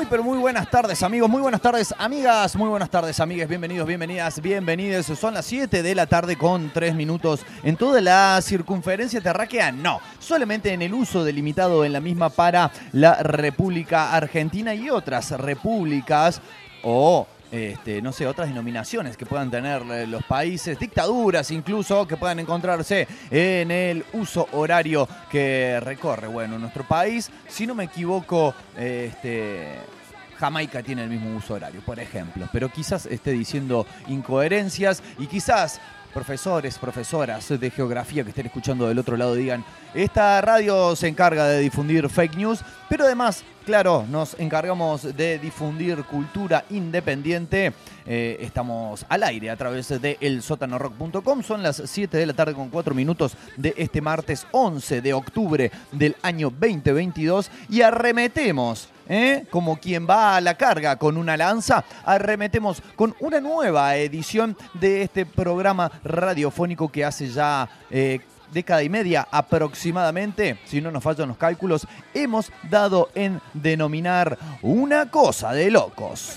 Muy, pero muy buenas tardes, amigos. Muy buenas tardes, amigas. Muy buenas tardes, amigues. Bienvenidos, bienvenidas, bienvenidos. Son las 7 de la tarde con 3 minutos. En toda la circunferencia terráquea, no. Solamente en el uso delimitado en la misma para la República Argentina y otras repúblicas o este, no sé, otras denominaciones que puedan tener los países, dictaduras incluso, que puedan encontrarse en el uso horario que recorre, bueno, nuestro país. Si no me equivoco, este, Jamaica tiene el mismo uso horario, por ejemplo, pero quizás esté diciendo incoherencias y quizás profesores, profesoras de geografía que estén escuchando del otro lado digan, esta radio se encarga de difundir fake news, pero además, claro, nos encargamos de difundir cultura independiente. Eh, estamos al aire a través de elsotanorock.com. Son las 7 de la tarde con 4 minutos de este martes 11 de octubre del año 2022 y arremetemos ¿eh? como quien va a la carga con una lanza, arremetemos con una nueva edición de este programa radiofónico que hace ya... Eh, década y media aproximadamente, si no nos fallan los cálculos, hemos dado en denominar una cosa de locos.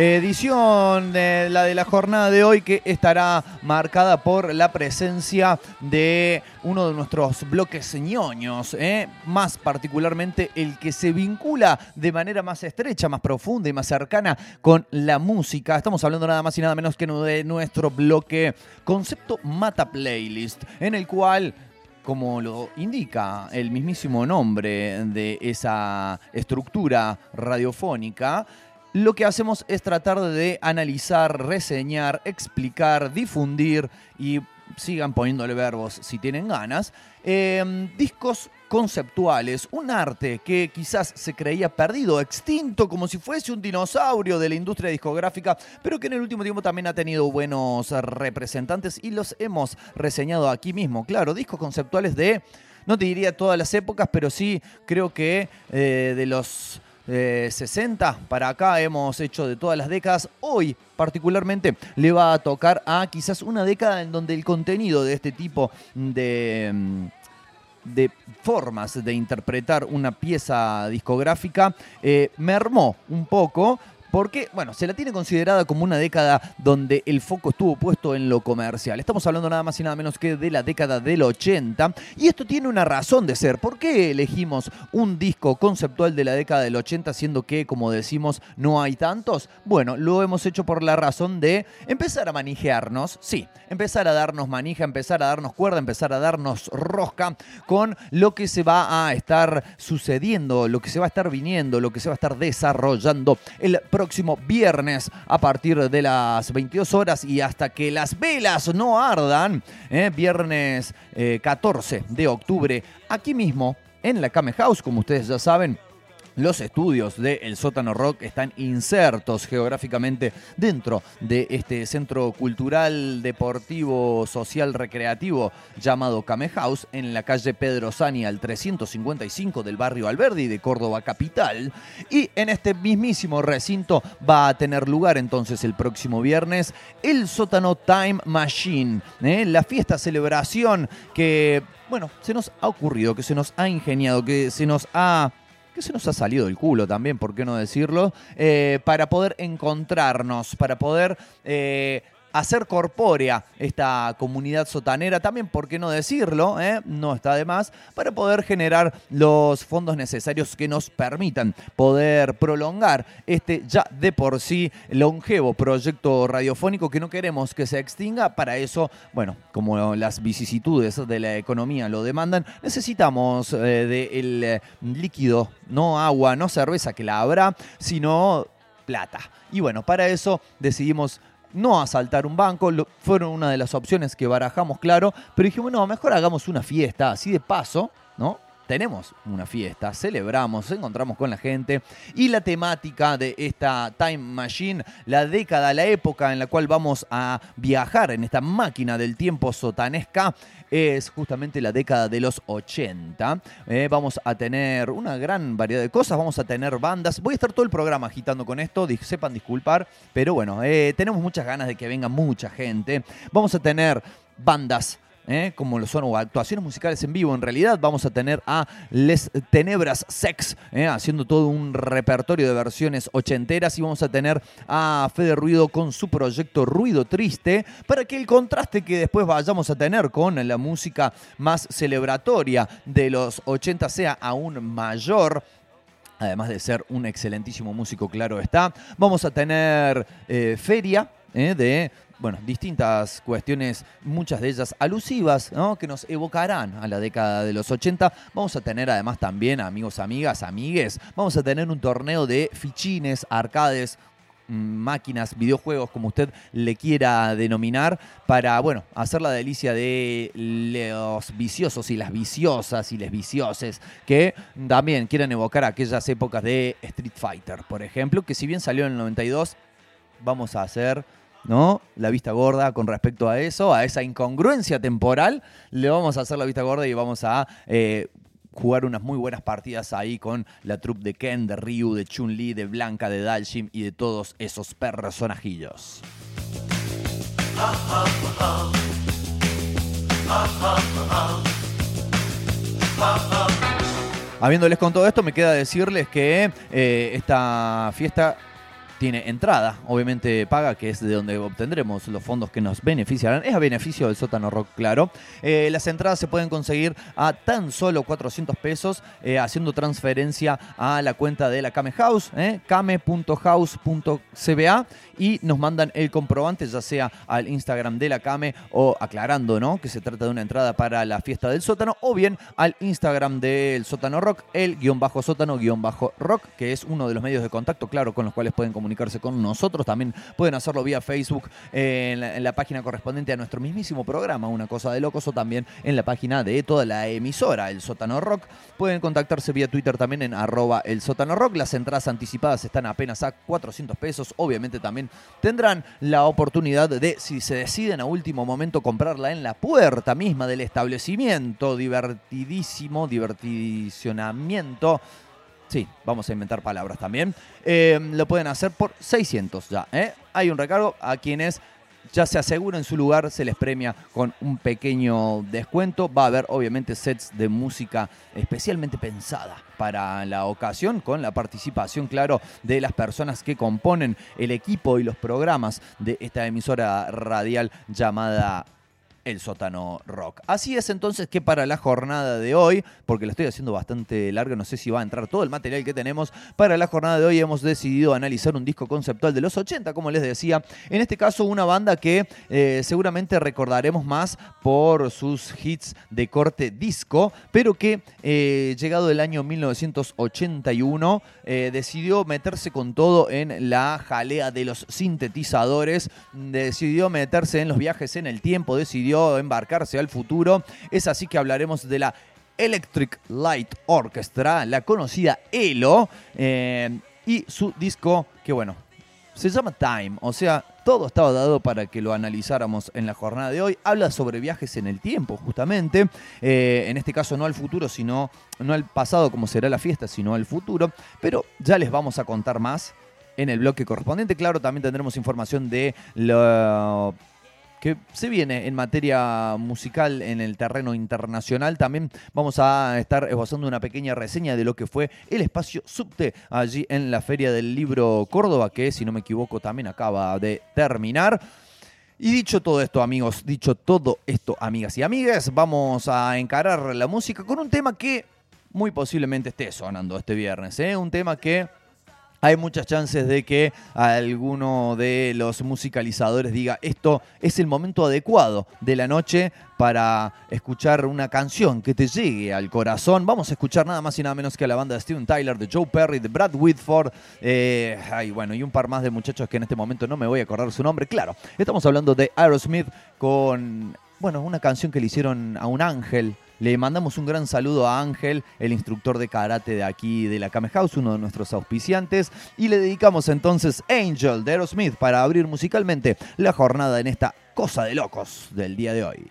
Edición de la de la jornada de hoy que estará marcada por la presencia de uno de nuestros bloques ñoños, ¿eh? más particularmente el que se vincula de manera más estrecha, más profunda y más cercana con la música. Estamos hablando nada más y nada menos que de nuestro bloque Concepto Mata Playlist, en el cual como lo indica el mismísimo nombre de esa estructura radiofónica, lo que hacemos es tratar de analizar, reseñar, explicar, difundir y sigan poniéndole verbos si tienen ganas, em, discos conceptuales, un arte que quizás se creía perdido, extinto, como si fuese un dinosaurio de la industria discográfica, pero que en el último tiempo también ha tenido buenos representantes y los hemos reseñado aquí mismo. Claro, discos conceptuales de, no te diría todas las épocas, pero sí creo que eh, de los 60 eh, para acá, hemos hecho de todas las décadas. Hoy particularmente le va a tocar a quizás una década en donde el contenido de este tipo de mm, de formas de interpretar una pieza discográfica eh, mermó un poco porque, bueno, se la tiene considerada como una década donde el foco estuvo puesto en lo comercial. Estamos hablando nada más y nada menos que de la década del 80. Y esto tiene una razón de ser. ¿Por qué elegimos un disco conceptual de la década del 80 siendo que, como decimos, no hay tantos? Bueno, lo hemos hecho por la razón de empezar a manijearnos, sí, empezar a darnos manija, empezar a darnos cuerda, empezar a darnos rosca con lo que se va a estar sucediendo, lo que se va a estar viniendo, lo que se va a estar desarrollando el próximo viernes a partir de las 22 horas y hasta que las velas no ardan, ¿eh? viernes 14 eh, de octubre, aquí mismo en la Came House, como ustedes ya saben, los estudios de El Sótano Rock están insertos geográficamente dentro de este centro cultural, deportivo, social, recreativo llamado Came House en la calle Pedro Sani al 355 del barrio Alberdi de Córdoba capital. Y en este mismísimo recinto va a tener lugar entonces el próximo viernes el Sótano Time Machine, ¿eh? la fiesta celebración que, bueno, se nos ha ocurrido, que se nos ha ingeniado, que se nos ha que se nos ha salido del culo también, ¿por qué no decirlo? Eh, para poder encontrarnos, para poder eh, hacer corpórea esta comunidad sotanera, también, ¿por qué no decirlo? Eh? No está de más, para poder generar los fondos necesarios que nos permitan poder prolongar este ya de por sí longevo proyecto radiofónico que no queremos que se extinga. Para eso, bueno, como las vicisitudes de la economía lo demandan, necesitamos eh, del eh, líquido, no agua, no cerveza que la habrá, sino plata. Y bueno, para eso decidimos no asaltar un banco, fueron una de las opciones que barajamos, claro, pero dijimos, no, mejor hagamos una fiesta, así de paso, ¿no? Tenemos una fiesta, celebramos, encontramos con la gente y la temática de esta Time Machine, la década, la época en la cual vamos a viajar en esta máquina del tiempo sotanesca, es justamente la década de los 80. Eh, vamos a tener una gran variedad de cosas, vamos a tener bandas. Voy a estar todo el programa agitando con esto, sepan disculpar, pero bueno, eh, tenemos muchas ganas de que venga mucha gente. Vamos a tener bandas ¿eh? como lo son, o actuaciones musicales en vivo. En realidad vamos a tener a Les Tenebras Sex, ¿eh? haciendo todo un repertorio de versiones ochenteras y vamos a tener a Fede Ruido con su proyecto Ruido Triste, para que el contraste que después vayamos a tener con la música más celebratoria de los 80 sea aún mayor además de ser un excelentísimo músico, claro está. Vamos a tener eh, feria de bueno, distintas cuestiones, muchas de ellas alusivas, ¿no? que nos evocarán a la década de los 80. Vamos a tener además también, amigos, amigas, amigues, vamos a tener un torneo de fichines, arcades, mm, máquinas, videojuegos, como usted le quiera denominar, para, bueno, hacer la delicia de los viciosos y las viciosas y les vicioses que también quieren evocar aquellas épocas de Street Fighter, por ejemplo, que si bien salió en el 92, vamos a hacer ¿no? La vista gorda con respecto a eso, a esa incongruencia temporal, le vamos a hacer la vista gorda y vamos a eh, jugar unas muy buenas partidas ahí con la troupe de Ken, de Ryu, de Chun-Li, de Blanca, de Dalshim y de todos esos personajillos. Habiéndoles con todo esto, me queda decirles que eh, esta fiesta tiene entrada, obviamente paga, que es de donde obtendremos los fondos que nos beneficiarán. Es a beneficio del sótano rock, claro. Eh, las entradas se pueden conseguir a tan solo 400 pesos eh, haciendo transferencia a la cuenta de la Kame House, eh, kame.house.cba y nos mandan el comprobante ya sea al Instagram de la Kame o aclarando ¿no? que se trata de una entrada para la fiesta del sótano o bien al Instagram del sótano rock, el guion bajo sótano guion bajo rock, que es uno de los medios de contacto, claro, con los cuales pueden comunicarse comunicarse con nosotros. También pueden hacerlo vía Facebook en, la, página correspondiente a nuestro mismísimo programa, Una Cosa de Locos, o también en la página de toda la emisora, El Sótano Rock. Pueden contactarse vía Twitter también en arroba El Sótano Rock. Las entradas anticipadas están apenas a 400 pesos. Obviamente también tendrán la oportunidad de, si se deciden a último momento, comprarla en la puerta misma del establecimiento. Divertidísimo, diverticionamiento Sí, vamos a inventar palabras también. Eh, lo pueden hacer por 600 ya. ¿eh? Hay un recargo a quienes ya se aseguran su lugar, se les premia con un pequeño descuento. Va a haber obviamente sets de música especialmente pensada para la ocasión, con la participación, claro, de las personas que componen el equipo y los programas de esta emisora radial llamada el sótano rock. Así es entonces que para la jornada de hoy, porque la estoy haciendo bastante larga, no sé si va a entrar todo el material que tenemos, para la jornada de hoy hemos decidido analizar un disco conceptual de los 80, como les decía, en este caso una banda que eh, seguramente recordaremos más por sus hits de corte disco, pero que eh, llegado el año 1981 eh, decidió meterse con todo en la jalea de los sintetizadores, decidió meterse en los viajes en el tiempo, decidió embarcarse al futuro. Es así que hablaremos de la Electric Light Orchestra, la conocida ELO, eh, y su disco que, bueno, se llama Time, o sea, todo estaba dado para que lo analizáramos en la jornada de hoy. Habla sobre viajes en el tiempo, justamente. Eh, en este caso no al futuro, sino no al pasado como será la fiesta, sino al futuro. Pero ya les vamos a contar más en el bloque correspondiente. Claro, también tendremos información de lo que se viene en materia musical en el terreno internacional. También vamos a estar esbozando una pequeña reseña de lo que fue el espacio subte allí en la Feria del Libro Córdoba, que si no me equivoco también acaba de terminar. Y dicho todo esto, amigos, dicho todo esto, amigas y amigas, vamos a encarar la música con un tema que muy posiblemente esté sonando este viernes. ¿eh? Un tema que hay muchas chances de que alguno de los musicalizadores diga esto es el momento adecuado de la noche para escuchar una canción que te llegue al corazón. Vamos a escuchar nada más y nada menos que a la banda de Steven Tyler, de Joe Perry, de Brad Whitford, eh, bueno, y un par más de muchachos que en este momento no me voy a acordar su nombre. Claro, estamos hablando de Aerosmith con, bueno, una canción que le hicieron a un ángel le mandamos un gran saludo a Ángel, el instructor de karate de aquí de la Kame House, uno de nuestros auspiciantes. Y le dedicamos entonces Angel de Aerosmith para abrir musicalmente la jornada en esta cosa de locos del día de hoy.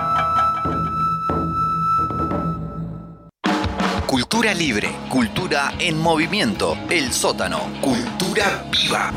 Cultura libre, cultura en movimiento, el sótano, cultura viva.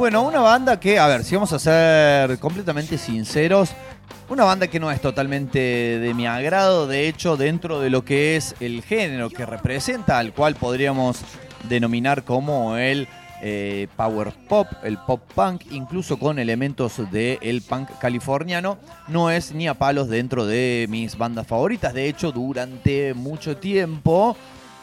Bueno, una banda que, a ver, si vamos a ser completamente sinceros, una banda que no es totalmente de mi agrado, de hecho, dentro de lo que es el género que representa, al cual podríamos denominar como el eh, power pop, el pop punk, incluso con elementos del punk californiano, no es ni a palos dentro de mis bandas favoritas. De hecho, durante mucho tiempo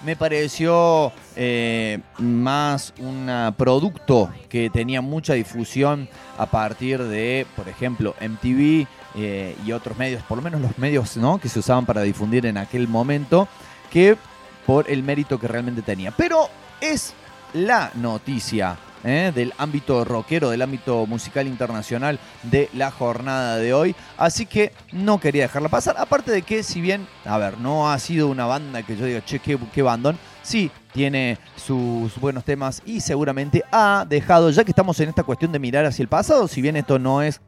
me pareció eh, más un producto que tenía mucha difusión a partir de, por ejemplo, MTV eh, y otros medios, por lo menos los medios ¿no? que se usaban para difundir en aquel momento, que por el mérito que realmente tenía. Pero es la noticia ¿eh? del ámbito rockero, del ámbito musical internacional de la jornada de hoy. Así que no quería dejarla pasar. Aparte de que, si bien, a ver, no ha sido una banda que yo diga, che, qué, qué bandón, sí tiene sus buenos temas y seguramente ha dejado, ya que estamos en esta cuestión de mirar hacia el pasado, si bien esto no es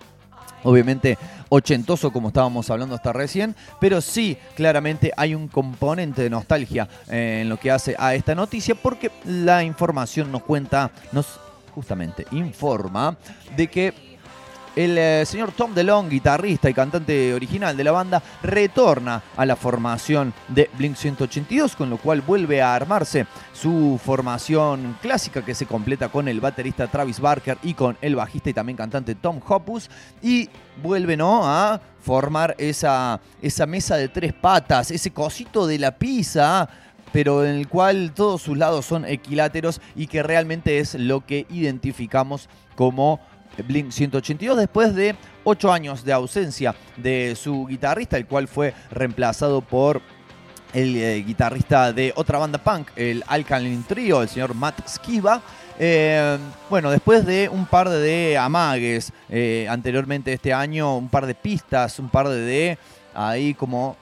obviamente ochentoso como estábamos hablando hasta recién, pero sí claramente hay un componente de nostalgia eh, en lo que hace a esta noticia porque la información nos cuenta, nos justamente informa de que el eh, señor Tom DeLong, guitarrista y cantante original de la banda, retorna a la formación de Blink 182, con lo cual vuelve a armarse su formación clásica que se completa con el baterista Travis Barker y con el bajista y también cantante Tom Hoppus y vuelve ¿no? a formar esa, esa mesa de tres patas, ese cosito de la pizza pero en el cual todos sus lados son equiláteros y que realmente es lo que identificamos como Blink 182 después de ocho años de ausencia de su guitarrista, el cual fue reemplazado por el eh, guitarrista de otra banda punk, el Alkaline Trio, el señor Matt Skiba. Eh, bueno, después de un par de amagues eh, anteriormente este año, un par de pistas, un par de, ahí como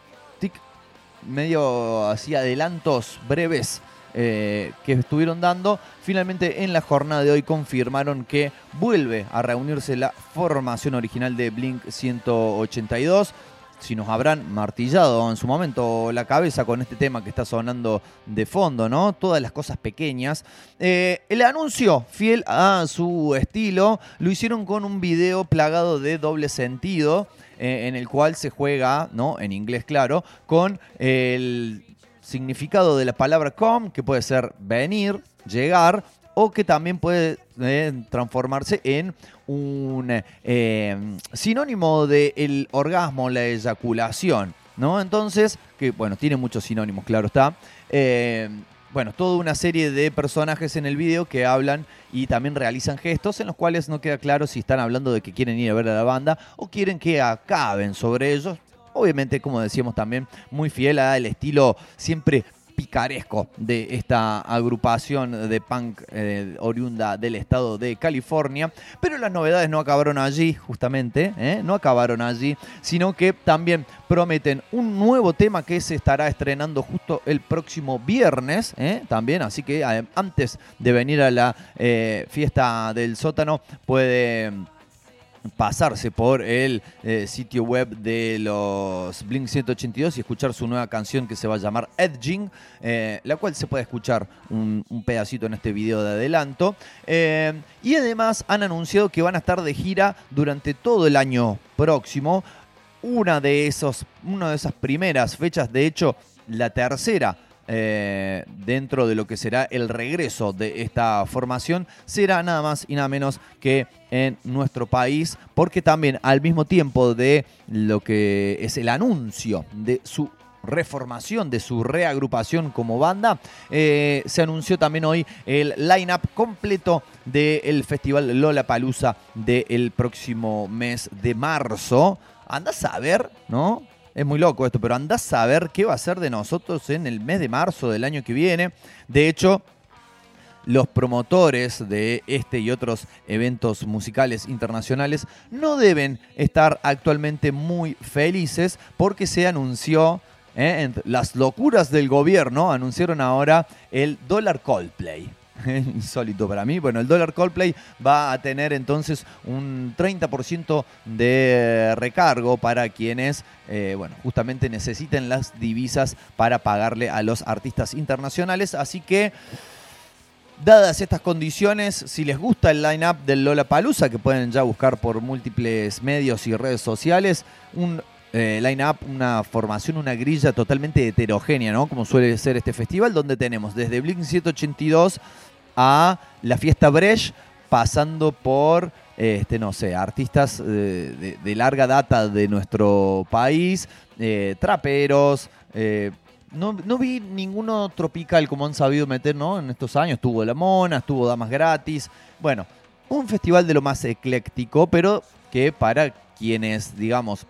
medio así adelantos breves eh, que estuvieron dando, finalmente en la jornada de hoy confirmaron que vuelve a reunirse la formación original de Blink 182 si nos habrán martillado en su momento la cabeza con este tema que está sonando de fondo, ¿no? Todas las cosas pequeñas. Eh, el anuncio, fiel a su estilo, lo hicieron con un video plagado de doble sentido, eh, en el cual se juega, ¿no? En inglés, claro, con el significado de la palabra come, que puede ser venir, llegar, o que también puede eh, transformarse en un eh, sinónimo del orgasmo, la eyaculación, ¿no? Entonces, que bueno, tiene muchos sinónimos, claro está. Eh, bueno, toda una serie de personajes en el video que hablan y también realizan gestos en los cuales no queda claro si están hablando de que quieren ir a ver a la banda o quieren que acaben sobre ellos. Obviamente, como decíamos también, muy fiel al estilo siempre picaresco de esta agrupación de punk eh, oriunda del estado de California. Pero las novedades no acabaron allí, justamente, ¿eh? no acabaron allí, sino que también prometen un nuevo tema que se estará estrenando justo el próximo viernes, ¿eh? también, así que antes de venir a la fiesta del sótano puede pasarse por el eh, sitio web de los Blink 182 y escuchar su nueva canción que se va a llamar Edging, eh, la cual se puede escuchar un, pedacito en este video de adelanto. Eh, y además han anunciado que van a estar de gira durante todo el año próximo. Una de, esos, una de esas primeras fechas, de hecho, la tercera eh, dentro de lo que será el regreso de esta formación será nada más y nada menos que en nuestro país, porque también al mismo tiempo de lo que es el anuncio de su reformación, de su reagrupación como banda, eh, se anunció también hoy el line-up completo del festival Lola Palusa del próximo mes de marzo. Anda a saber, ¿no? Es muy loco esto, pero anda a saber qué va a ser de nosotros en el mes de marzo del año que viene. De hecho, los promotores de este y otros eventos musicales internacionales no deben estar actualmente muy felices porque se anunció ¿eh? las locuras del gobierno anunciaron ahora el dólar Coldplay. Insólito para mí. Bueno, el dólar Coldplay va a tener entonces un 30% de recargo para quienes, eh, bueno, justamente necesiten las divisas para pagarle a los artistas internacionales. Así que. Dadas estas condiciones, si les gusta el line-up del Lola Palusa, que pueden ya buscar por múltiples medios y redes sociales, un eh, line-up, una formación, una grilla totalmente heterogénea, ¿no? Como suele ser este festival, donde tenemos desde Blink 182 a la fiesta Brecht, pasando por, este, no sé, artistas eh, de, larga data de nuestro país, eh, traperos. Eh, no, vi ninguno tropical como han sabido meter ¿no? en estos años. Estuvo La Mona, estuvo Damas Gratis. Bueno, un festival de lo más ecléctico, pero que para quienes, digamos,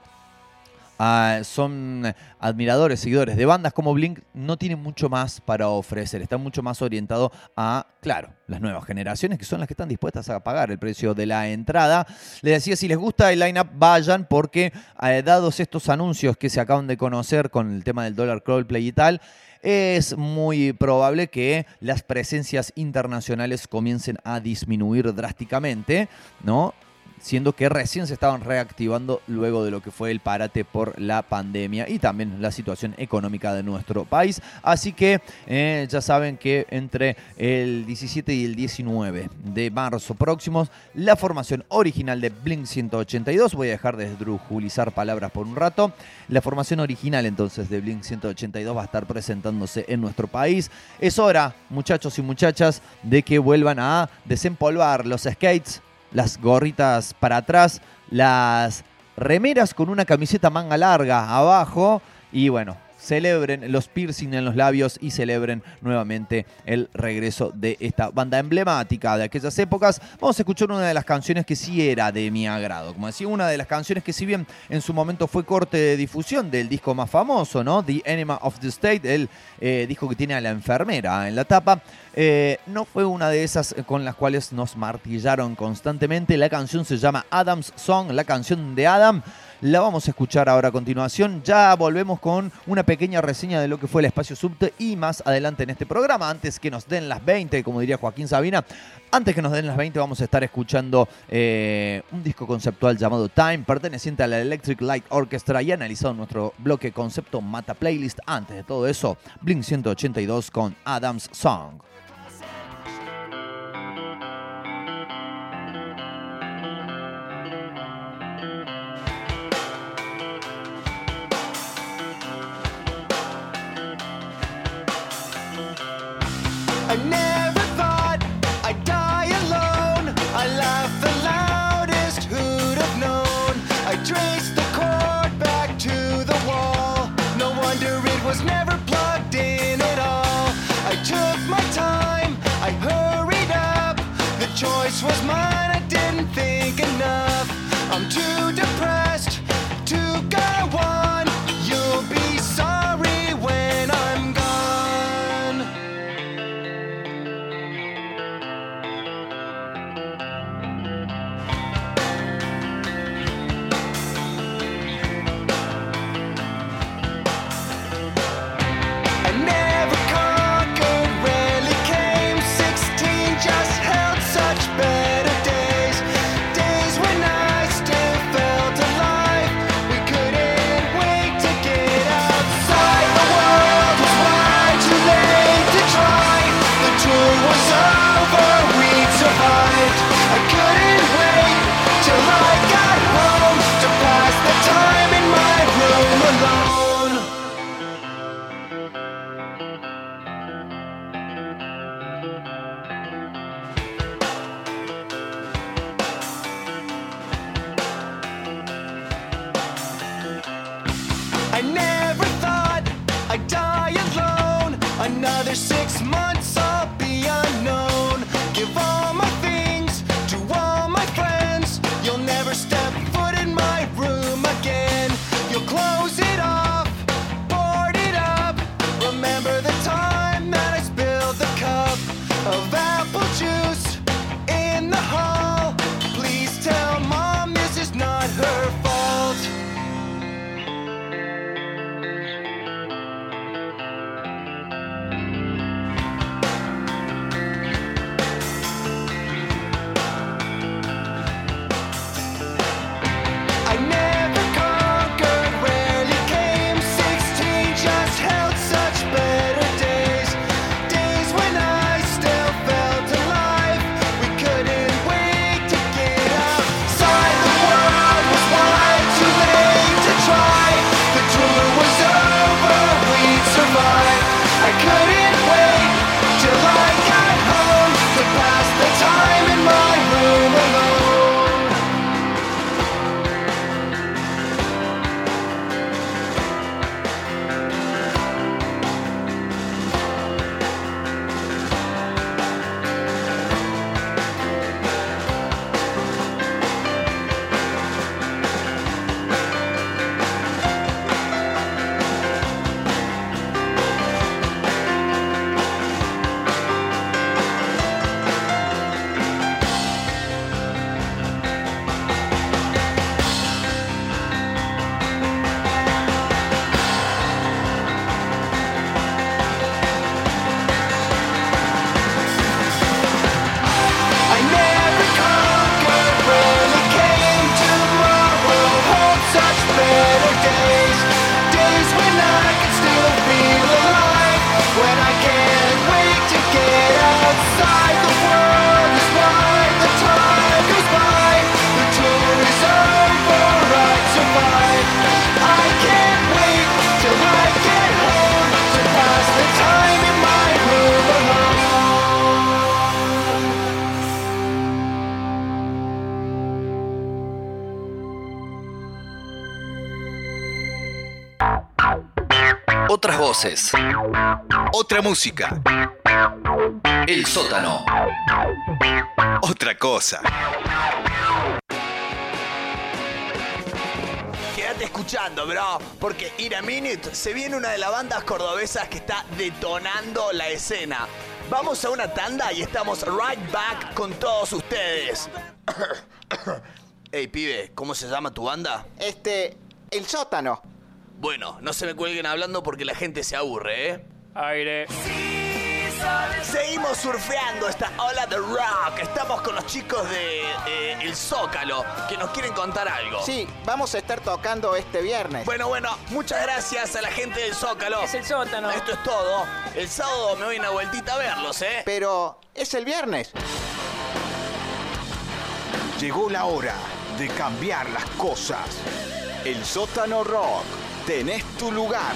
Ah, son admiradores, seguidores de bandas como Blink, no tienen mucho más para ofrecer. Están mucho más orientados a, claro, las nuevas generaciones que son las que están dispuestas a pagar el precio de la entrada. Les decía, si les gusta el lineup, vayan porque eh, dados estos anuncios que se acaban de conocer con el tema del dólar crawlplay y tal, es muy probable que las presencias internacionales comiencen a disminuir drásticamente, ¿no? Siendo que recién se estaban reactivando luego de lo que fue el parate por la pandemia y también la situación económica de nuestro país. Así que eh, ya saben que entre el 17 y el 19 de marzo próximos, la formación original de Blink 182, voy a dejar de esdrujulizar palabras por un rato, la formación original entonces de Blink 182 va a estar presentándose en nuestro país. Es hora, muchachos y muchachas, de que vuelvan a desempolvar los skates las gorritas para atrás, las remeras con una camiseta manga larga abajo y bueno, celebren los piercing en los labios y celebren nuevamente el regreso de esta banda emblemática de aquellas épocas. Vamos a escuchar una de las canciones que sí era de mi agrado. Como decía, una de las canciones que si bien en su momento fue corte de difusión del disco más famoso, ¿no? The Enema of the State, el eh, disco que tiene a la enfermera en la tapa. Eh, no fue una de esas con las cuales nos martillaron constantemente. La canción se llama Adam's Song, la canción de Adam. La vamos a escuchar ahora a continuación. Ya volvemos con una pequeña reseña de lo que fue el espacio subte y más adelante en este programa. Antes que nos den las 20, como diría Joaquín Sabina, antes que nos den las 20 vamos a estar escuchando eh, un disco conceptual llamado Time, perteneciente a la Electric Light Orchestra y analizado en nuestro bloque concepto Mata Playlist. Antes de todo eso, Blink 182 con Adam's Song. Voces. Otra música. El sótano. Otra cosa. Quédate escuchando, bro, porque In a Minute se viene una de las bandas cordobesas que está detonando la escena. Vamos a una tanda y estamos right back con todos ustedes. Ey, pibe, ¿cómo se llama tu banda? Este, el sótano. Bueno, no se me cuelguen hablando porque la gente se aburre, ¿eh? Aire. Seguimos surfeando esta ola de rock. Estamos con los chicos de eh, El Zócalo que nos quieren contar algo. Sí, vamos a estar tocando este viernes. Bueno, bueno, muchas gracias a la gente del Zócalo. Es el sótano. Esto es todo. El sábado me voy una vueltita a verlos, ¿eh? Pero es el viernes. Llegó la hora de cambiar las cosas. El sótano rock. Tenés tu lugar.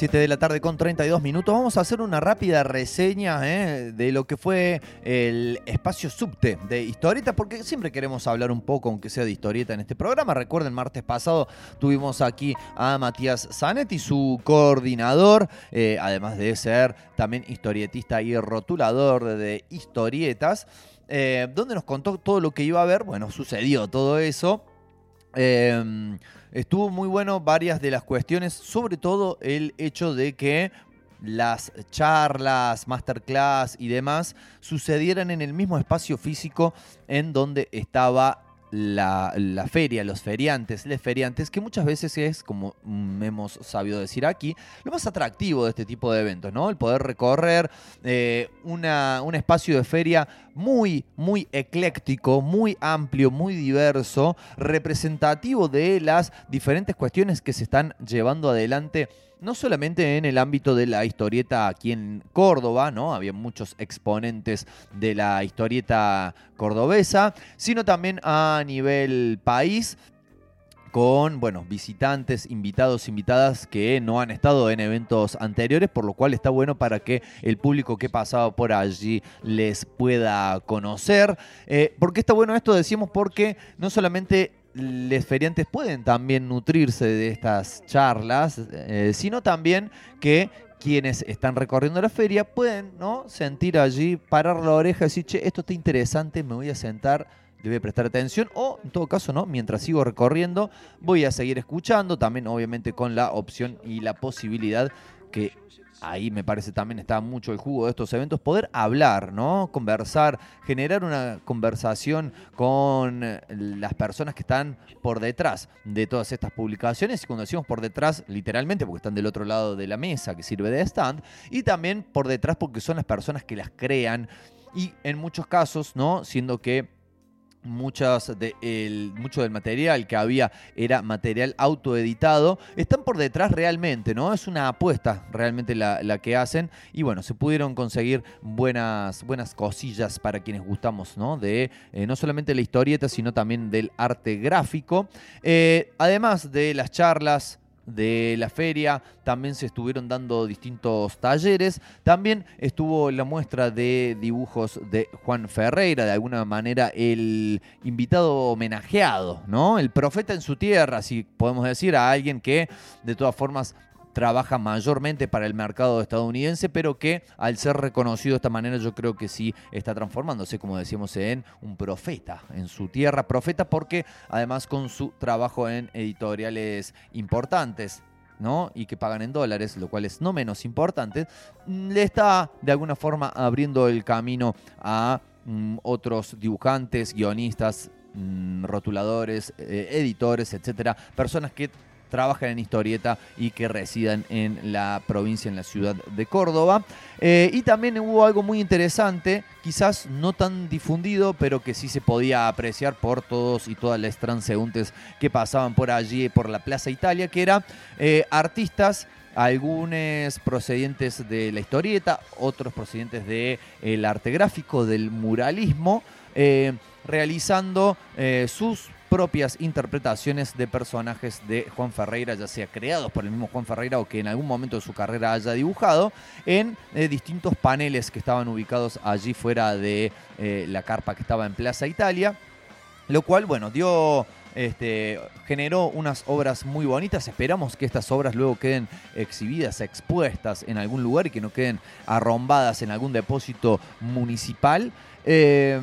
Siete de la tarde con 32 minutos. Vamos a hacer una rápida reseña eh, de lo que fue el espacio subte de historieta, porque siempre queremos hablar un poco, aunque sea de historieta, en este programa. Recuerden, martes pasado tuvimos aquí a Matías Zanetti, su coordinador, eh, además de ser también historietista y rotulador de historietas, eh, donde nos contó todo lo que iba a haber. Bueno, sucedió todo eso. Eh, estuvo muy bueno varias de las cuestiones, sobre todo el hecho de que las charlas, masterclass y demás sucedieran en el mismo espacio físico en donde estaba la, la feria, los feriantes, les feriantes, que muchas veces es, como hemos sabido decir aquí, lo más atractivo de este tipo de eventos, ¿no? El poder recorrer eh, una, un espacio de feria muy, muy ecléctico, muy amplio, muy diverso, representativo de las diferentes cuestiones que se están llevando adelante no solamente en el ámbito de la historieta aquí en Córdoba, ¿no? Había muchos exponentes de la historieta cordobesa, sino también a nivel país con, bueno, visitantes, invitados, invitadas que no han estado en eventos anteriores, por lo cual está bueno para que el público que pasaba por allí les pueda conocer. Eh, ¿Por qué está bueno esto? Decimos porque no solamente los feriantes pueden también nutrirse de estas charlas, eh, sino también que quienes están recorriendo la feria pueden ¿no? sentir allí, parar la oreja y decir, che, esto está interesante, me voy a sentar, le prestar atención, o en todo caso, ¿no? Mientras sigo recorriendo, voy a seguir escuchando, también obviamente con la opción y la posibilidad que ahí me parece también está mucho el jugo de estos eventos, poder hablar, ¿no? Conversar, generar una conversación con eh, las personas que están por detrás de todas estas publicaciones. Y cuando decimos por detrás, literalmente, porque están del otro lado de la mesa que sirve de stand, y también por detrás porque son las personas que las crean. Y en muchos casos, ¿no? Siendo que muchas de el, mucho del material que había era material autoeditado, están por detrás realmente, ¿no? Es una apuesta realmente la, que hacen y bueno, se pudieron conseguir buenas, buenas cosillas para quienes gustamos, ¿no? De eh, no solamente la historieta, sino también del arte gráfico. Eh, además de las charlas, de la feria, también se estuvieron dando distintos talleres, también estuvo la muestra de dibujos de Juan Ferreira, de alguna manera el invitado homenajeado, ¿no? El profeta en su tierra, si podemos decir, a alguien que de todas formas trabaja mayormente para el mercado estadounidense, pero que al ser reconocido de esta manera yo creo que sí está transformándose, como decíamos, en un profeta en su tierra, profeta porque además con su trabajo en editoriales importantes, ¿no? Y que pagan en dólares, lo cual es no menos importante, le está de alguna forma abriendo el camino a mm, otros dibujantes, guionistas, mm, rotuladores, eh, editores, etcétera, personas que trabajan en historieta y que residan en la provincia, en la ciudad de Córdoba. Eh, y también hubo algo muy interesante, quizás no tan difundido, pero que sí se podía apreciar por todos y todas las transeúntes que pasaban por allí, por la Plaza Italia, que era eh, artistas algunos procedientes de la historieta, otros procedientes del arte gráfico, del muralismo, eh, realizando eh, sus propias interpretaciones de personajes de Juan Ferreira, ya sea creados por el mismo Juan Ferreira o que en algún momento de su carrera haya dibujado, en eh, distintos paneles que estaban ubicados allí fuera de eh, la carpa que estaba en Plaza Italia, lo cual, bueno, dio este, generó unas obras muy bonitas. Esperamos que estas obras luego queden exhibidas, expuestas en algún lugar y que no queden arrombadas en algún depósito municipal. Eh,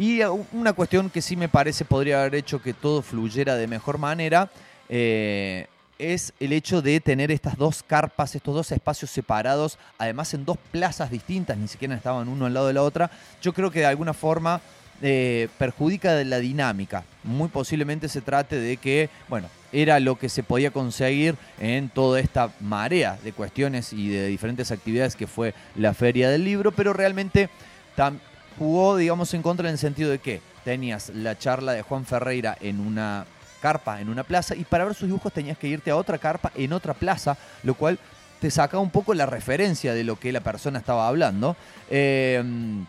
y una cuestión que sí me parece podría haber hecho que todo fluyera de mejor manera eh, es el hecho de tener estas dos carpas, estos dos espacios separados, además en dos plazas distintas, ni siquiera estaban uno al lado de la otra. Yo creo que de alguna forma eh, perjudica la dinámica. Muy posiblemente se trate de que, bueno, era lo que se podía conseguir en toda esta marea de cuestiones y de diferentes actividades que fue la feria del libro, pero realmente jugó, digamos, en contra en el sentido de que tenías la charla de Juan Ferreira en una carpa, en una plaza, y para ver sus dibujos tenías que irte a otra carpa en otra plaza, lo cual te saca un poco la referencia de lo que la persona estaba hablando. Em,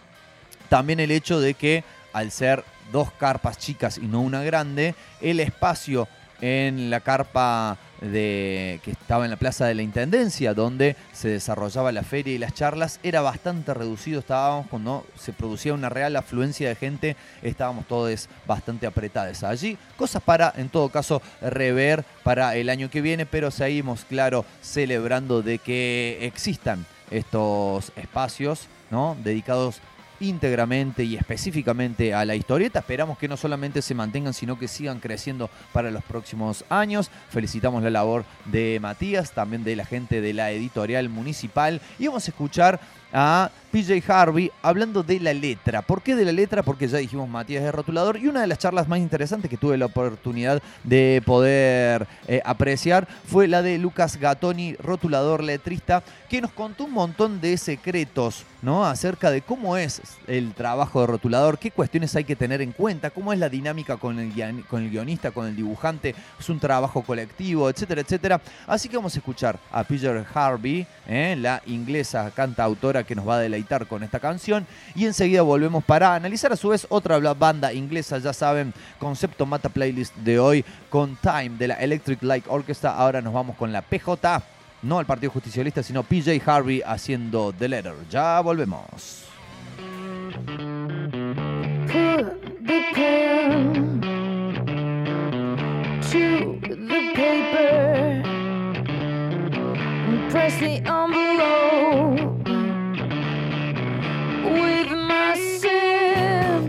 también el hecho de que al ser dos carpas chicas y no una grande, el espacio en la carpa de, que estaba en la Plaza de la Intendencia, donde se desarrollaba la feria y las charlas, era bastante reducido. Estábamos cuando se producía una real afluencia de gente, estábamos todos bastante apretados allí. Cosas para, en todo caso, rever para el año que viene, pero seguimos, claro, celebrando de que existan estos espacios ¿no? dedicados íntegramente y específicamente a la historieta. Esperamos que no solamente se mantengan, sino que sigan creciendo para los próximos años. Felicitamos la labor de Matías, también de la gente de la editorial municipal. Y vamos a escuchar a PJ Harvey hablando de la letra. ¿Por qué de la letra? Porque ya dijimos Matías de rotulador y una de las charlas más interesantes que tuve la oportunidad de poder eh, apreciar fue la de Lucas Gatoni, rotulador letrista, que nos contó un montón de secretos ¿no? acerca de cómo es el trabajo de rotulador, qué cuestiones hay que tener en cuenta, cómo es la dinámica con el, con el guionista, con el dibujante, es un trabajo colectivo, etcétera, etcétera. Así que vamos a escuchar a PJ Harvey, ¿eh? la inglesa cantautora que nos va a deleitar con esta canción y enseguida volvemos para analizar a su vez otra banda inglesa, ya saben, concepto mata playlist de hoy con Time de la Electric Light Orchestra. Ahora nos vamos con la PJ, no al Partido Justicialista, sino PJ Harvey haciendo The Letter. Ya volvemos. With myself.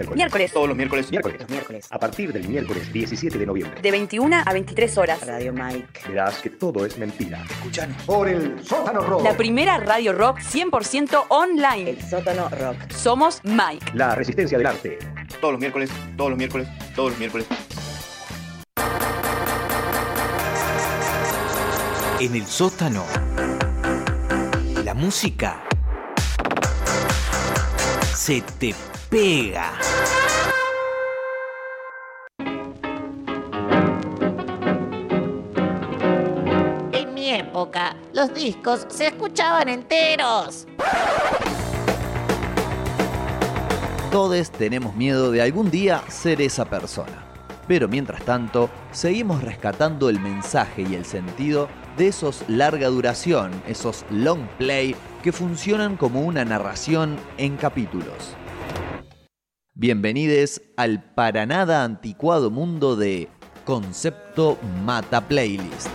Miércoles. Miércoles. Todos los miércoles. Miércoles. Miércoles. A partir del miércoles 17 de noviembre. De 21 a 23 horas. Radio Mike. Verás que todo es mentira. Escuchanos. Por el sótano rock. La primera radio rock 100% online. El sótano rock. Somos Mike. La resistencia del arte. Todos los miércoles, todos los miércoles, todos los miércoles. En el sótano. La música se te pega. Época, los discos se escuchaban enteros. Todos tenemos miedo de algún día ser esa persona. Pero mientras tanto, seguimos rescatando el mensaje y el sentido de esos larga duración, esos long play que funcionan como una narración en capítulos. Bienvenidos al para nada anticuado mundo de Concepto Mata Playlist.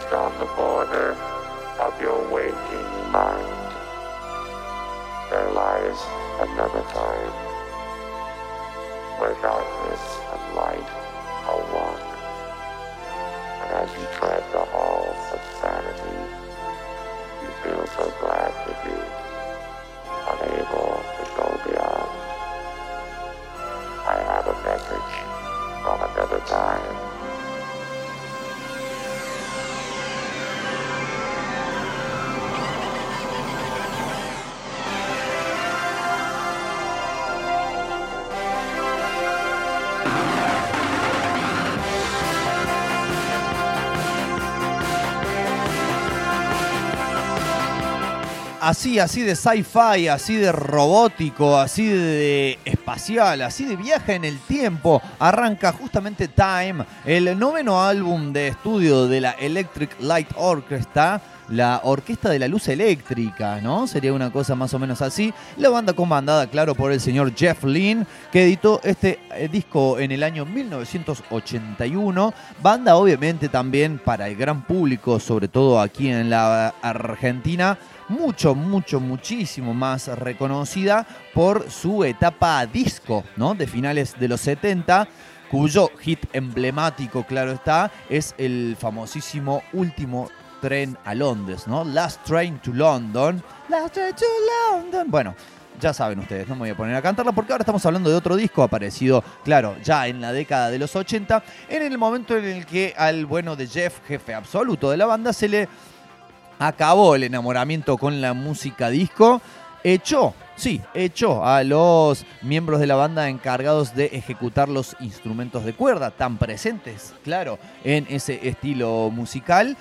Just on the border of your waking mind. There lies another time where darkness and light are one. And as you tread the halls of sanity, you feel so glad to be unable to go beyond. I have a message from another time. Así, así de sci-fi, así de robótico, así de espacial, así de viaje en el tiempo, arranca justamente Time, el noveno álbum de estudio de la Electric Light Orchestra, la Orquesta de la Luz Eléctrica, ¿no? Sería una cosa más o menos así. La banda comandada, claro, por el señor Jeff Lynne, que editó este eh, disco en el año 1981. Banda, obviamente, también para el gran público, sobre todo aquí en la Argentina, mucho, mucho, muchísimo más reconocida por su etapa disco, ¿no? De finales de los 70 cuyo hit emblemático, claro está, es el famosísimo último tren a Londres, ¿no? Last Train to London. Last Train to London. Bueno, ya saben ustedes, no me voy a poner a cantarla porque ahora estamos hablando de otro disco aparecido, claro, ya en la década de los 80, en el momento en el que al bueno de Jeff, jefe absoluto de la banda, se le acabó el enamoramiento con la música disco, echó, sí, echó a los miembros de la banda encargados de ejecutar los instrumentos de cuerda, tan presentes, claro, en ese estilo musical.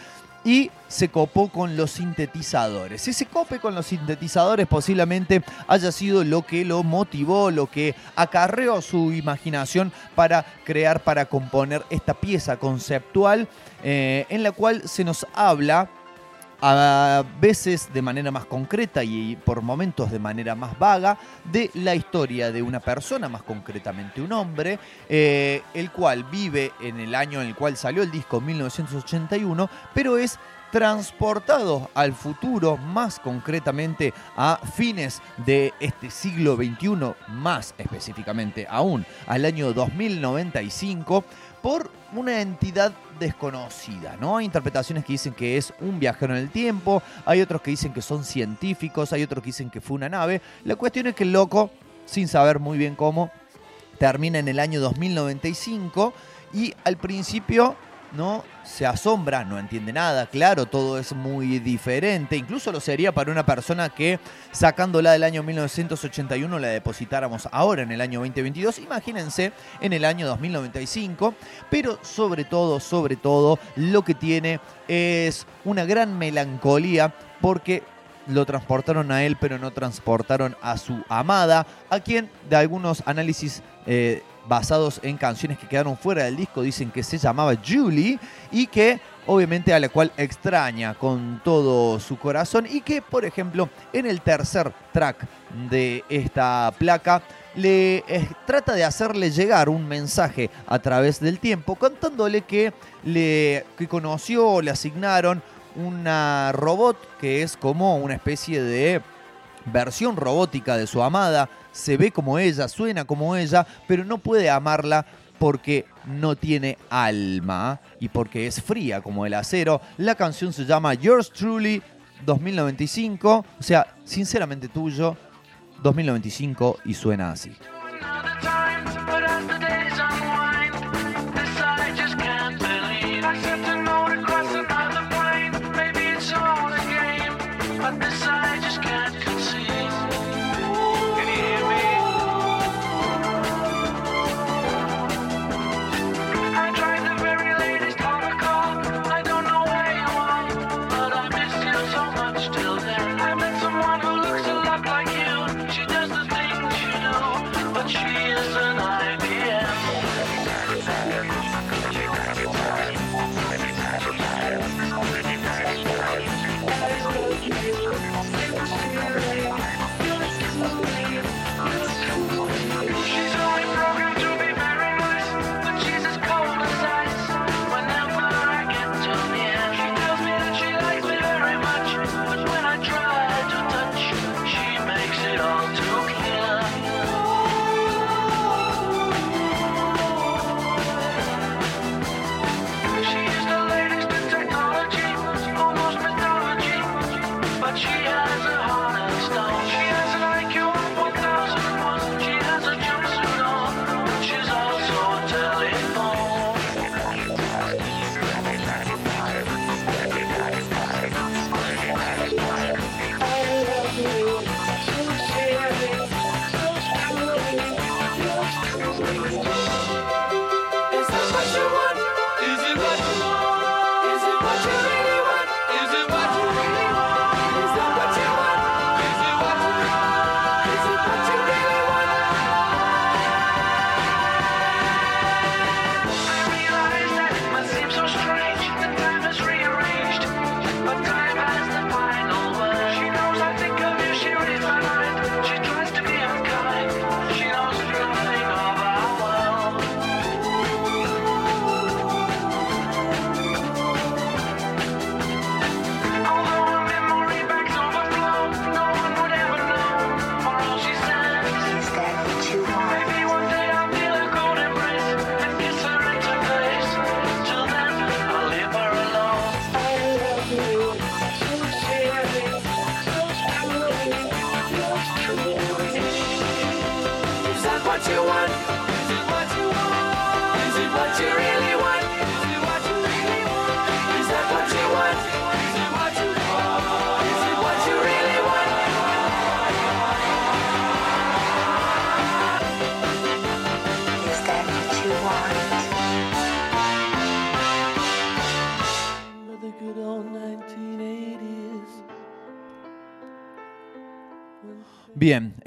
Y se copó con los sintetizadores. Ese cope con los sintetizadores posiblemente haya sido lo que lo motivó, lo que acarreó su imaginación para crear, para componer esta pieza conceptual eh, en la cual se nos habla a veces de manera más concreta y por momentos de manera más vaga, de la historia de una persona, más concretamente un hombre, eh, el cual vive en el año en el cual salió el disco 1981, pero es transportado al futuro, más concretamente a fines de este siglo XXI, más específicamente aún al año 2095, por una entidad desconocida, ¿no? Hay interpretaciones que dicen que es un viajero en el tiempo, hay otros que dicen que son científicos, hay otros que dicen que fue una nave. La cuestión es que el loco, sin saber muy bien cómo, termina en el año 2095 y al principio no se asombra, no entiende nada, claro, todo es muy diferente, incluso lo sería para una persona que sacándola del año 1981 la depositáramos ahora en el año 2022, imagínense en el año 2095, pero sobre todo, sobre todo, lo que tiene es una gran melancolía porque lo transportaron a él, pero no transportaron a su amada, a quien de algunos análisis eh, basados en canciones que quedaron fuera del disco dicen que se llamaba Julie y que obviamente a la cual extraña con todo su corazón y que, por ejemplo, en el tercer track de esta placa le eh, trata de hacerle llegar un mensaje a través del tiempo, contándole que le que conoció, le asignaron una robot que es como una especie de versión robótica de su amada, se ve como ella, suena como ella, pero no puede amarla porque no tiene alma y porque es fría como el acero. La canción se llama Yours Truly 2095, o sea, sinceramente tuyo 2095 y suena así.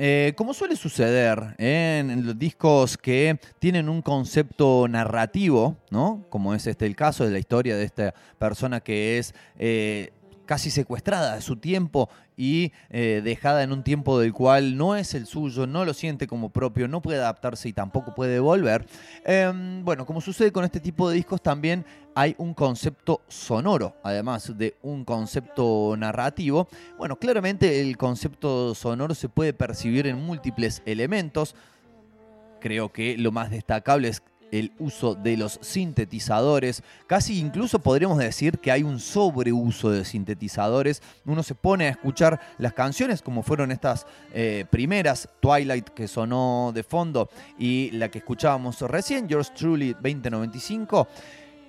Eh, como suele suceder en los discos que tienen un concepto narrativo, ¿no? Como es este el caso de la historia de esta persona que es eh, casi secuestrada de su tiempo y eh, dejada en un tiempo del cual no es el suyo, no lo siente como propio, no puede adaptarse y tampoco puede volver. Em, bueno, como sucede con este tipo de discos, también hay un concepto sonoro, además de un concepto narrativo. Bueno, claramente el concepto sonoro se puede percibir en múltiples elementos. Creo que lo más destacable es el uso de los sintetizadores. Casi incluso podríamos decir que hay un sobreuso de sintetizadores. Uno se pone a escuchar las canciones como fueron estas eh, primeras, Twilight que sonó de fondo y la que escuchábamos recién, Yours Truly 2095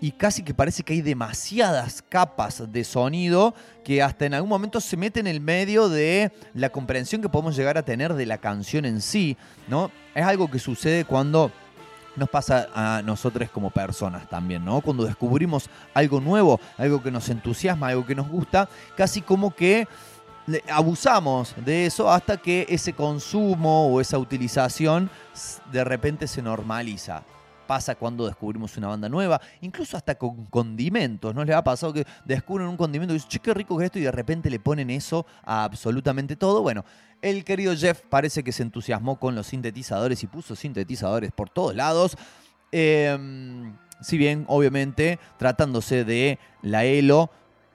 y casi que parece que hay demasiadas capas de sonido que hasta en algún momento se meten en el medio de la comprensión que podemos llegar a tener de la canción en sí, ¿no? Es algo que sucede cuando nos pasa a nosotros como personas también, ¿no? Cuando descubrimos algo nuevo, algo que nos entusiasma, algo que nos gusta, casi como que abusamos de eso hasta que ese consumo o esa utilización de repente se normaliza. Pasa cuando descubrimos una banda nueva, incluso hasta con condimentos. ¿No les ha pasado que descubren un condimento y dicen, che, qué rico que es esto? Y de repente le ponen eso a absolutamente todo. Bueno, el querido Jeff parece que se entusiasmó con los sintetizadores y puso sintetizadores por todos lados. Em, si bien, obviamente, tratándose de la Elo,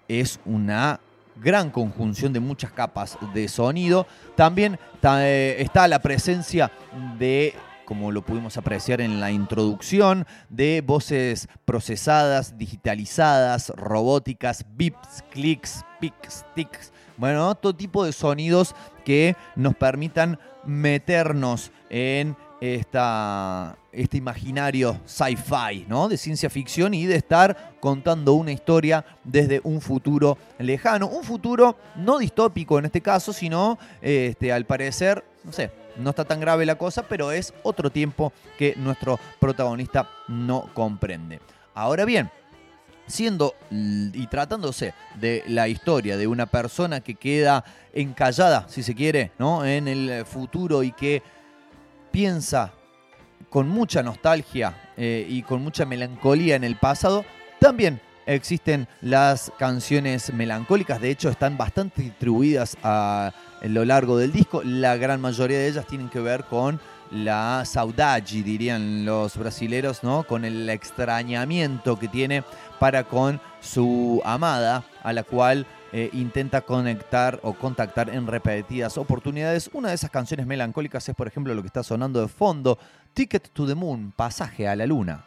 es una gran conjunción de muchas capas de sonido. También ta- eh, está la presencia de, como lo pudimos apreciar en la introducción, de voces procesadas, digitalizadas, robóticas, bips, clics, pics, tics. Bueno, todo tipo de sonidos que nos permitan meternos en esta, este imaginario sci-fi, ¿no? De ciencia ficción y de estar contando una historia desde un futuro lejano. Un futuro no distópico en este caso, sino, este, al parecer, no sé, no está tan grave la cosa, pero es otro tiempo que nuestro protagonista no comprende. Ahora bien, siendo y tratándose de la historia de una persona que queda encallada, si se quiere, ¿no? en el futuro y que piensa con mucha nostalgia eh, y con mucha melancolía en el pasado, también existen las canciones melancólicas, de hecho están bastante distribuidas a lo largo del disco, la gran mayoría de ellas tienen que ver con la saudade, dirían los brasileros, ¿no? Con el extrañamiento que tiene para con su amada, a la cual eh, intenta conectar o contactar en repetidas oportunidades. Una de esas canciones melancólicas es, por ejemplo, lo que está sonando de fondo, Ticket to the Moon, Pasaje a la Luna.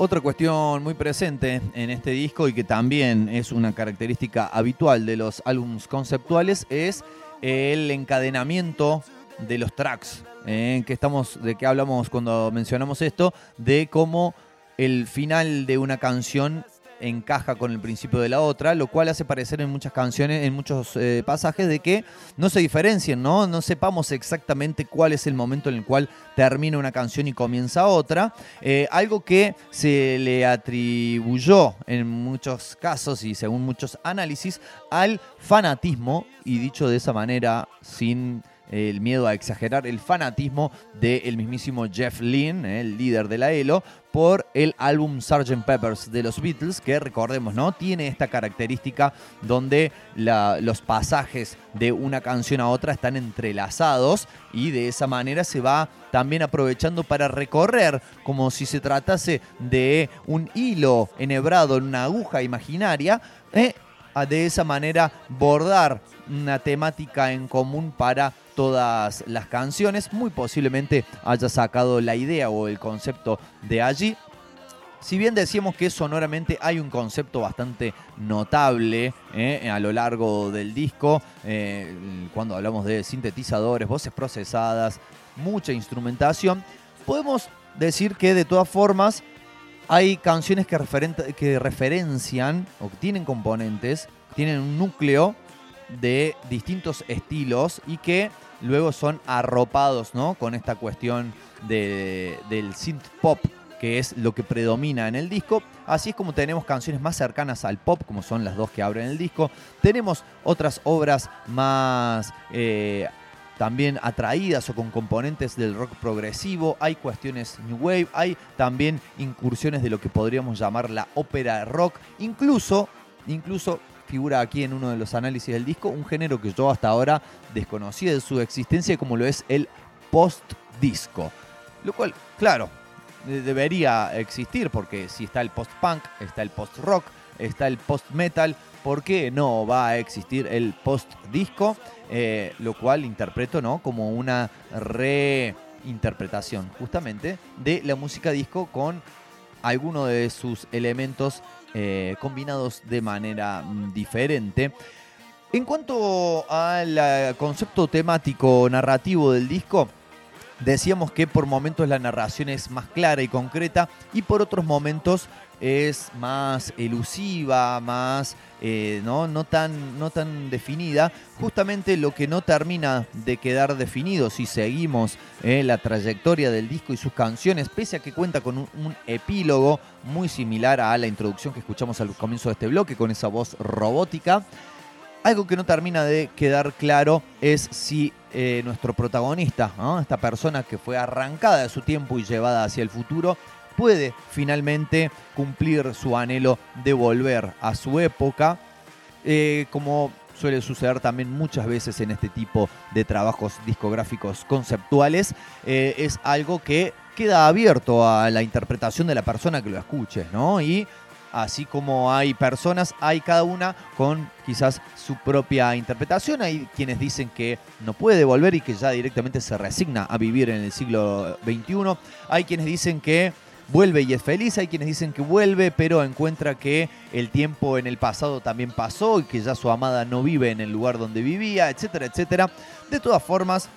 Otra cuestión muy presente en este disco y que también es una característica habitual de los álbumes conceptuales es el encadenamiento de los tracks. ¿eh? que estamos, ¿De qué hablamos cuando mencionamos esto? De cómo el final de una canción encaja con el principio de la otra, lo cual hace parecer en muchas canciones, en muchos eh, pasajes, de que no se diferencien, ¿no? No sepamos exactamente cuál es el momento en el cual termina una canción y comienza otra. Eh, algo que se le atribuyó en muchos casos y según muchos análisis al fanatismo, y dicho de esa manera, sin el miedo a exagerar, el fanatismo del mismísimo Jeff Lynne, el líder de la ELO, por el álbum Sgt. Peppers de los Beatles, que recordemos, ¿no? Tiene esta característica donde los pasajes de una canción a otra están entrelazados y de esa manera se va también aprovechando para recorrer como si se tratase de un hilo enhebrado en una aguja imaginaria, ¿eh? de esa manera bordar una temática en común para todas las canciones. Muy posiblemente haya sacado la idea o el concepto de allí. Si bien decíamos que sonoramente hay un concepto bastante notable eh, a lo largo del disco, eh, cuando hablamos de sintetizadores, voces procesadas, mucha instrumentación, podemos decir que de todas formas hay canciones que, que referencian o que tienen componentes, tienen un núcleo de distintos estilos y que luego son arropados ¿no? con esta cuestión de- del synth pop que es lo que predomina en el disco. Así es como tenemos canciones más cercanas al pop, como son las dos que abren el disco. Tenemos otras obras más eh, también atraídas o con componentes del rock progresivo. Hay cuestiones new wave, hay también incursiones de lo que podríamos llamar la ópera rock. Incluso, incluso figura aquí en uno de los análisis del disco un género que yo hasta ahora desconocía de su existencia como lo es el post-disco. Lo cual, claro, de- debería existir porque si está el post-punk, está el post-rock, está el post-metal, ¿por qué no va a existir el post-disco? Eh, lo cual interpreto ¿no? como una reinterpretación justamente de la música disco con algunos de sus elementos eh, combinados de manera mm, diferente. En cuanto al concepto temático narrativo del disco, decíamos que por momentos la narración es más clara y concreta y por otros momentos es más elusiva, más eh, ¿no? No, tan, no tan definida. Justamente lo que no termina de quedar definido si seguimos eh, la trayectoria del disco y sus canciones, pese a que cuenta con un, un epílogo muy similar a la introducción que escuchamos al comienzo de este bloque, con esa voz robótica. Algo que no termina de quedar claro es si eh, nuestro protagonista, esta persona que fue arrancada de su tiempo y llevada hacia el futuro, puede finalmente cumplir su anhelo de volver a su época, eh, como suele suceder también muchas veces en este tipo de trabajos discográficos conceptuales, eh, es algo que queda abierto a la interpretación de la persona que lo escuche, ¿no? Y así como hay personas, hay cada una con quizás su propia interpretación. Hay quienes dicen que no puede volver y que ya directamente se resigna a vivir en el siglo XXI. Hay quienes dicen que vuelve y es feliz. Hay quienes dicen que vuelve, pero encuentra que el tiempo en el pasado también pasó y que ya su amada no vive en el lugar donde vivía, etcétera, etcétera. De todas formas,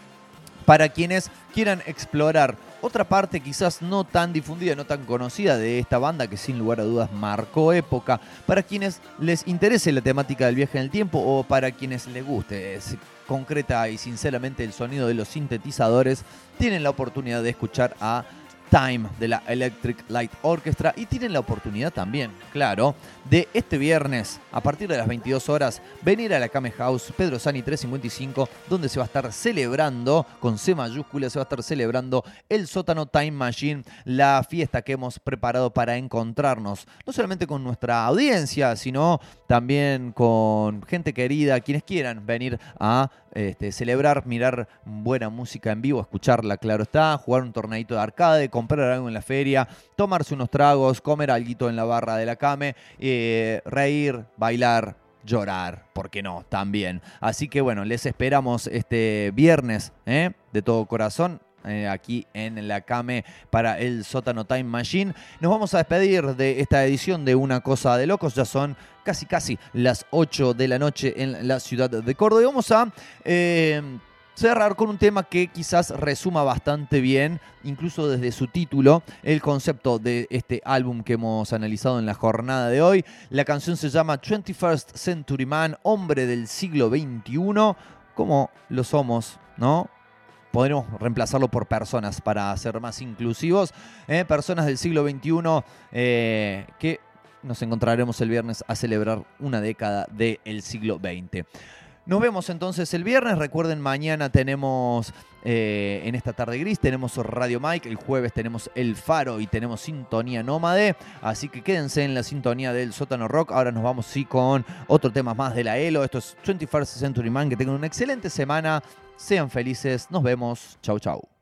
para quienes quieran explorar otra parte quizás no tan difundida, no tan conocida de esta banda que sin lugar a dudas marcó época, para quienes les interese la temática del viaje en el tiempo o para quienes les guste es concreta y sinceramente el sonido de los sintetizadores, tienen la oportunidad de escuchar a Time de la Electric Light Orchestra y tienen la oportunidad también, claro, de este viernes a partir de las 22 horas venir a la Kame House Pedro Sani 355 donde se va a estar celebrando con C mayúscula se va a estar celebrando el sótano Time Machine, la fiesta que hemos preparado para encontrarnos no solamente con nuestra audiencia, sino también con gente querida, quienes quieran venir a este, celebrar, mirar buena música en vivo, escucharla, claro está, jugar un torneito de arcade, comprar algo en la feria, tomarse unos tragos, comer algo en la barra de la came, eh, reír, bailar, llorar, ¿por qué no? También. Así que bueno, les esperamos este viernes ¿eh? de todo corazón. eh, aquí en la Came para el Sótano Time Machine. Nos vamos a despedir de esta edición de Una Cosa de Locos. Ya son casi casi las 8 de la noche en la ciudad de Córdoba. Y vamos a eh, cerrar con un tema que quizás resuma bastante bien, incluso desde su título, el concepto de este álbum que hemos analizado en la jornada de hoy. La canción se llama 21st Century Man, hombre del siglo XXI, como lo somos, ¿no? Podremos reemplazarlo por personas para ser más inclusivos. ¿eh? Personas del siglo XXI eh, que nos encontraremos el viernes a celebrar una década del siglo XX. Nos vemos entonces el viernes. Recuerden, mañana tenemos eh, en esta tarde gris, tenemos Radio Mike. El jueves tenemos El Faro y tenemos Sintonía Nómade. Así que quédense en la sintonía del sótano rock. Ahora nos vamos sí con otro tema más de la ELO. Esto es 21st Century Man. Que tengan una excelente semana. Sean felices. Nos vemos. Chau, chau.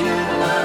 You